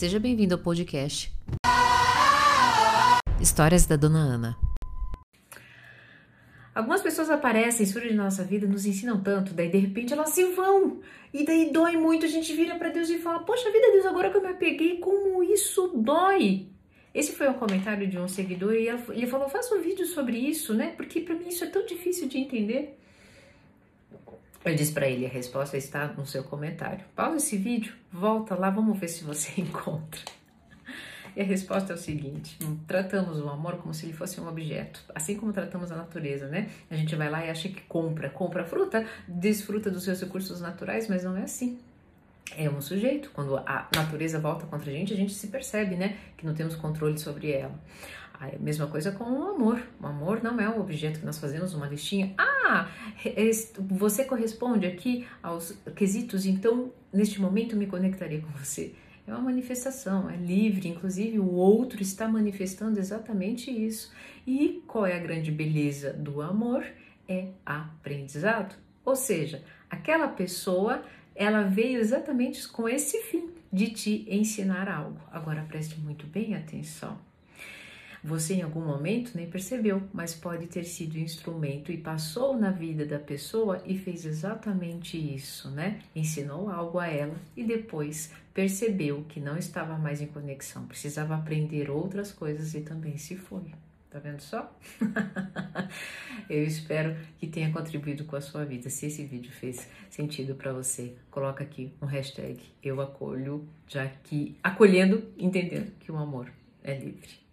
Seja bem-vindo ao podcast Histórias da Dona Ana. Algumas pessoas aparecem, surgem na nossa vida, nos ensinam tanto, daí de repente elas se vão. E daí dói muito, a gente vira para Deus e fala: Poxa vida, Deus, agora que eu me apeguei, como isso dói? Esse foi um comentário de um seguidor e ele falou: Faça um vídeo sobre isso, né? Porque para mim isso é tão difícil de entender. Eu disse para ele: A resposta está no seu comentário. Pausa esse vídeo, volta lá, vamos ver se você encontra. E a resposta é o seguinte: tratamos o amor como se ele fosse um objeto, assim como tratamos a natureza, né? A gente vai lá e acha que compra, compra fruta, desfruta dos seus recursos naturais, mas não é assim. É um sujeito. Quando a natureza volta contra a gente, a gente se percebe, né? Que não temos controle sobre ela. A mesma coisa com o amor. O amor não é um objeto que nós fazemos uma listinha. Ah, você corresponde aqui aos quesitos, então neste momento me conectaria com você. É uma manifestação, é livre, inclusive o outro está manifestando exatamente isso. E qual é a grande beleza do amor? É aprendizado. Ou seja, aquela pessoa, ela veio exatamente com esse fim de te ensinar algo. Agora preste muito bem atenção. Você em algum momento nem percebeu, mas pode ter sido instrumento e passou na vida da pessoa e fez exatamente isso, né? Ensinou algo a ela e depois percebeu que não estava mais em conexão, precisava aprender outras coisas e também se foi. Tá vendo só? Eu espero que tenha contribuído com a sua vida. Se esse vídeo fez sentido para você, coloca aqui um hashtag eu acolho, já que acolhendo, entendendo que o amor é livre.